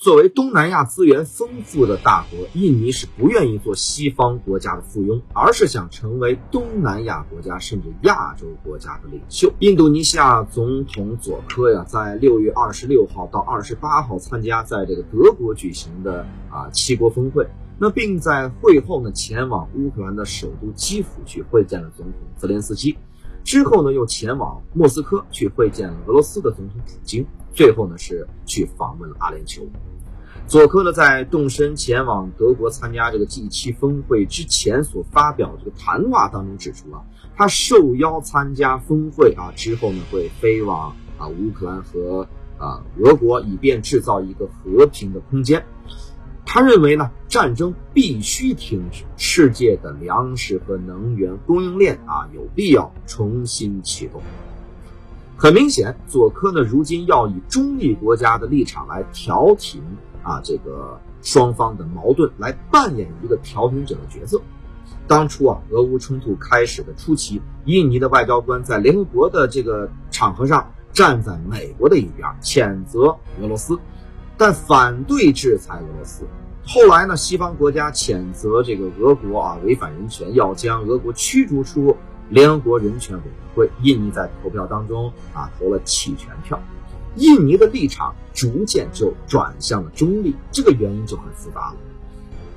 作为东南亚资源丰富的大国，印尼是不愿意做西方国家的附庸，而是想成为东南亚国家甚至亚洲国家的领袖。印度尼西亚总统佐科呀，在六月二十六号到二十八号参加在这个德国举行的啊七国峰会，那并在会后呢前往乌克兰的首都基辅去会见了总统泽连斯基，之后呢又前往莫斯科去会见俄罗斯的总统普京，最后呢是去访问了阿联酋。佐科呢，在动身前往德国参加这个 G7 峰会之前所发表这个谈话当中指出啊，他受邀参加峰会啊之后呢，会飞往啊乌克兰和啊俄国，以便制造一个和平的空间。他认为呢，战争必须停止，世界的粮食和能源供应链啊有必要重新启动。很明显，佐科呢如今要以中立国家的立场来调停。啊，这个双方的矛盾来扮演一个调停者的角色。当初啊，俄乌冲突开始的初期，印尼的外交官在联合国的这个场合上站在美国的一边，谴责俄罗斯，但反对制裁俄罗斯。后来呢，西方国家谴责这个俄国啊违反人权，要将俄国驱逐出联合国人权委员会。印尼在投票当中啊投了弃权票。印尼的立场逐渐就转向了中立，这个原因就很复杂了。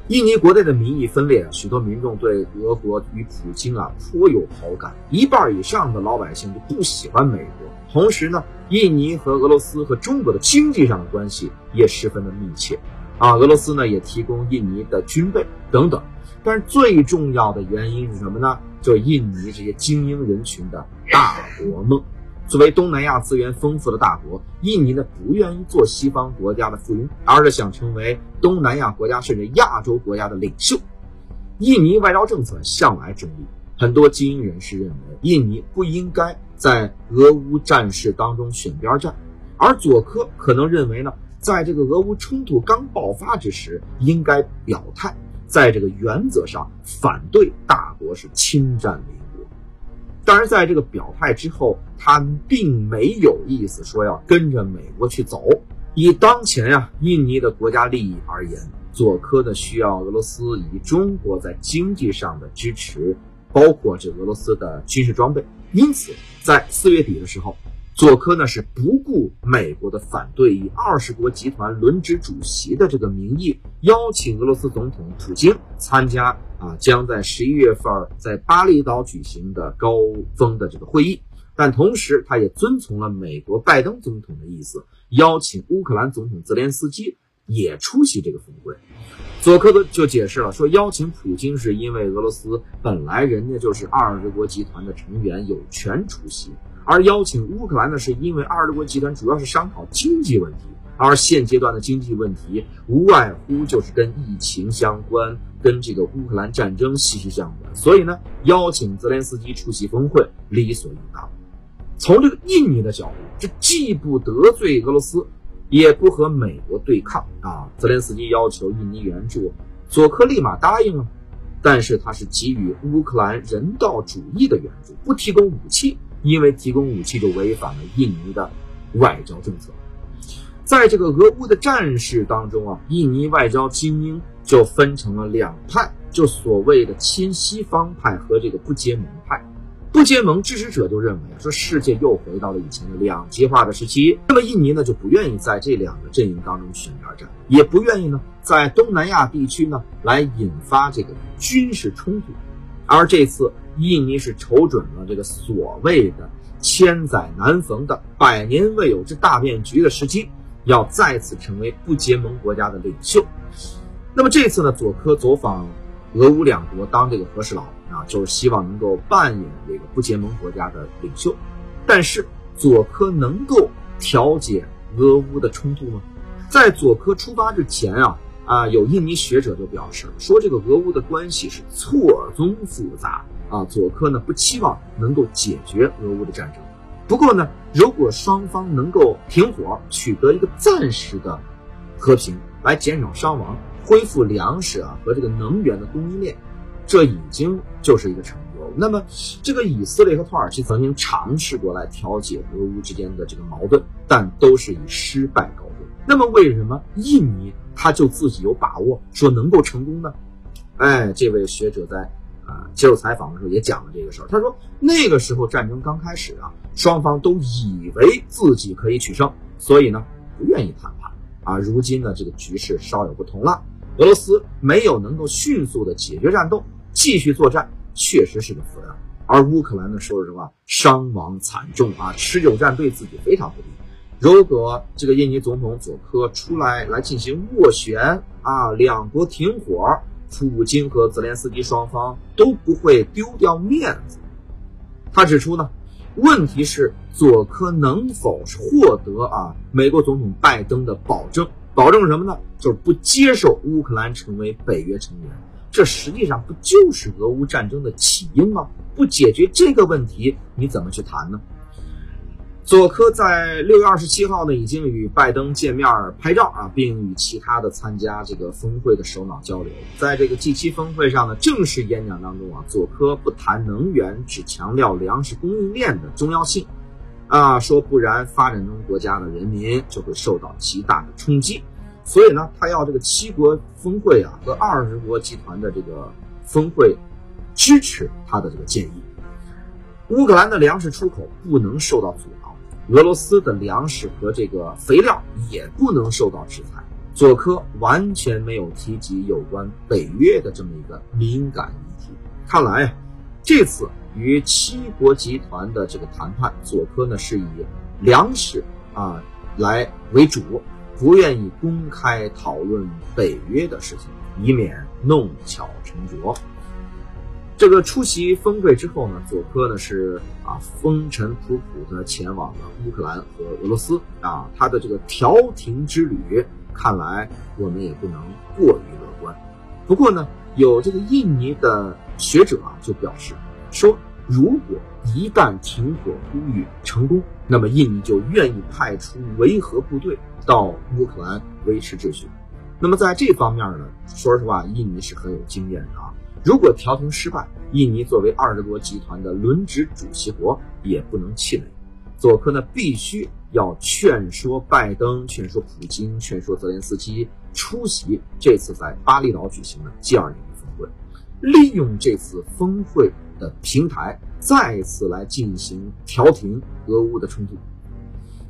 印尼国内的民意分裂，许多民众对俄国与普京啊颇有好感，一半以上的老百姓就不喜欢美国。同时呢，印尼和俄罗斯和中国的经济上的关系也十分的密切啊，俄罗斯呢也提供印尼的军备等等。但是最重要的原因是什么呢？就印尼这些精英人群的大国梦。作为东南亚资源丰富的大国，印尼呢不愿意做西方国家的附庸，而是想成为东南亚国家甚至亚洲国家的领袖。印尼外交政策向来中立，很多精英人士认为印尼不应该在俄乌战事当中选边站，而佐科可能认为呢，在这个俄乌冲突刚爆发之时，应该表态，在这个原则上反对大国是侵占邻国。当然，在这个表态之后，他并没有意思说要跟着美国去走。以当前呀印尼的国家利益而言，佐科呢需要俄罗斯以中国在经济上的支持，包括这俄罗斯的军事装备。因此，在四月底的时候。佐科呢是不顾美国的反对，以二十国集团轮值主席的这个名义，邀请俄罗斯总统普京参加啊将在十一月份在巴厘岛举行的高峰的这个会议。但同时，他也遵从了美国拜登总统的意思，邀请乌克兰总统泽连斯基也出席这个峰会。佐科的就解释了说，邀请普京是因为俄罗斯本来人家就是二十国集团的成员，有权出席。而邀请乌克兰呢，是因为二十国集团主要是商讨经济问题，而现阶段的经济问题无外乎就是跟疫情相关，跟这个乌克兰战争息息相关。所以呢，邀请泽连斯基出席峰会理所应当。从这个印尼的角度，这既不得罪俄罗斯，也不和美国对抗啊。泽连斯基要求印尼援助，佐科立马答应了，但是他是给予乌克兰人道主义的援助，不提供武器。因为提供武器就违反了印尼的外交政策，在这个俄乌的战事当中啊，印尼外交精英就分成了两派，就所谓的亲西方派和这个不结盟派。不结盟支持者就认为啊，说世界又回到了以前的两极化的时期，那么印尼呢就不愿意在这两个阵营当中选边站，也不愿意呢在东南亚地区呢来引发这个军事冲突，而这次。印尼是瞅准了这个所谓的千载难逢的百年未有之大变局的时机，要再次成为不结盟国家的领袖。那么这次呢，佐科走访俄乌两国当这个和事佬啊，就是希望能够扮演这个不结盟国家的领袖。但是佐科能够调解俄乌的冲突吗？在佐科出发之前啊啊，有印尼学者就表示说，这个俄乌的关系是错综复杂。啊，佐科呢不期望能够解决俄乌的战争，不过呢，如果双方能够停火，取得一个暂时的和平，来减少伤亡，恢复粮食啊和这个能源的供应链，这已经就是一个成功。那么，这个以色列和土耳其曾经尝试过来调解俄乌之间的这个矛盾，但都是以失败告终。那么为什么印尼他就自己有把握说能够成功呢？哎，这位学者在接受采访的时候也讲了这个事儿。他说那个时候战争刚开始啊，双方都以为自己可以取胜，所以呢不愿意谈判啊。如今呢这个局势稍有不同了，俄罗斯没有能够迅速的解决战斗，继续作战确实是个负担。而乌克兰呢，说实话，伤亡惨重啊，持久战对自己非常不利。如果这个印尼总统佐科出来来进行斡旋啊，两国停火，普京和泽连斯基双方都不会丢掉面子。他指出呢，问题是佐科能否获得啊美国总统拜登的保证？保证什么呢？就是不接受乌克兰成为北约成员。这实际上不就是俄乌战争的起因吗？不解决这个问题，你怎么去谈呢？佐科在六月二十七号呢，已经与拜登见面拍照啊，并与其他的参加这个峰会的首脑交流。在这个 G 七峰会上呢，正式演讲当中啊，佐科不谈能源，只强调粮食供应链的重要性，啊，说不然发展中国家的人民就会受到极大的冲击。所以呢，他要这个七国峰会啊和二十国集团的这个峰会支持他的这个建议。乌克兰的粮食出口不能受到阻挠，俄罗斯的粮食和这个肥料也不能受到制裁。佐科完全没有提及有关北约的这么一个敏感议题。看来，这次与七国集团的这个谈判，佐科呢是以粮食啊来为主，不愿意公开讨论北约的事情，以免弄巧成拙。这个出席峰会之后呢，佐科呢是啊风尘仆仆的前往了乌克兰和俄罗斯啊，他的这个调停之旅，看来我们也不能过于乐观。不过呢，有这个印尼的学者啊就表示说，如果一旦停火呼吁成功，那么印尼就愿意派出维和部队到乌克兰维持秩序。那么在这方面呢，说实话，印尼是很有经验的啊。如果调停失败，印尼作为二十国集团的轮值主席国也不能气馁。佐科呢必须要劝说拜登、劝说普京、劝说泽连斯基出席这次在巴厘岛举行的 G20 峰会，利用这次峰会的平台，再次来进行调停俄乌的冲突。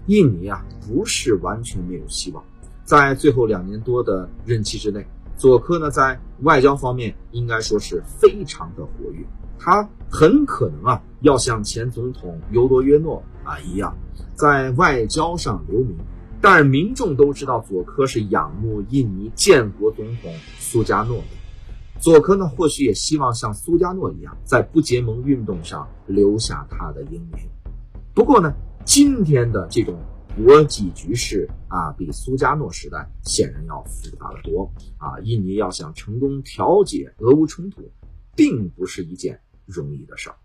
印尼啊不是完全没有希望，在最后两年多的任期之内。佐科呢，在外交方面应该说是非常的活跃，他很可能啊，要像前总统尤多约诺啊一样，在外交上留名。但是民众都知道，佐科是仰慕印尼建国总统苏加诺的。佐科呢，或许也希望像苏加诺一样，在不结盟运动上留下他的英名。不过呢，今天的这种。国际局势啊，比苏加诺时代显然要复杂的多啊！印尼要想成功调解俄乌冲突，并不是一件容易的事儿。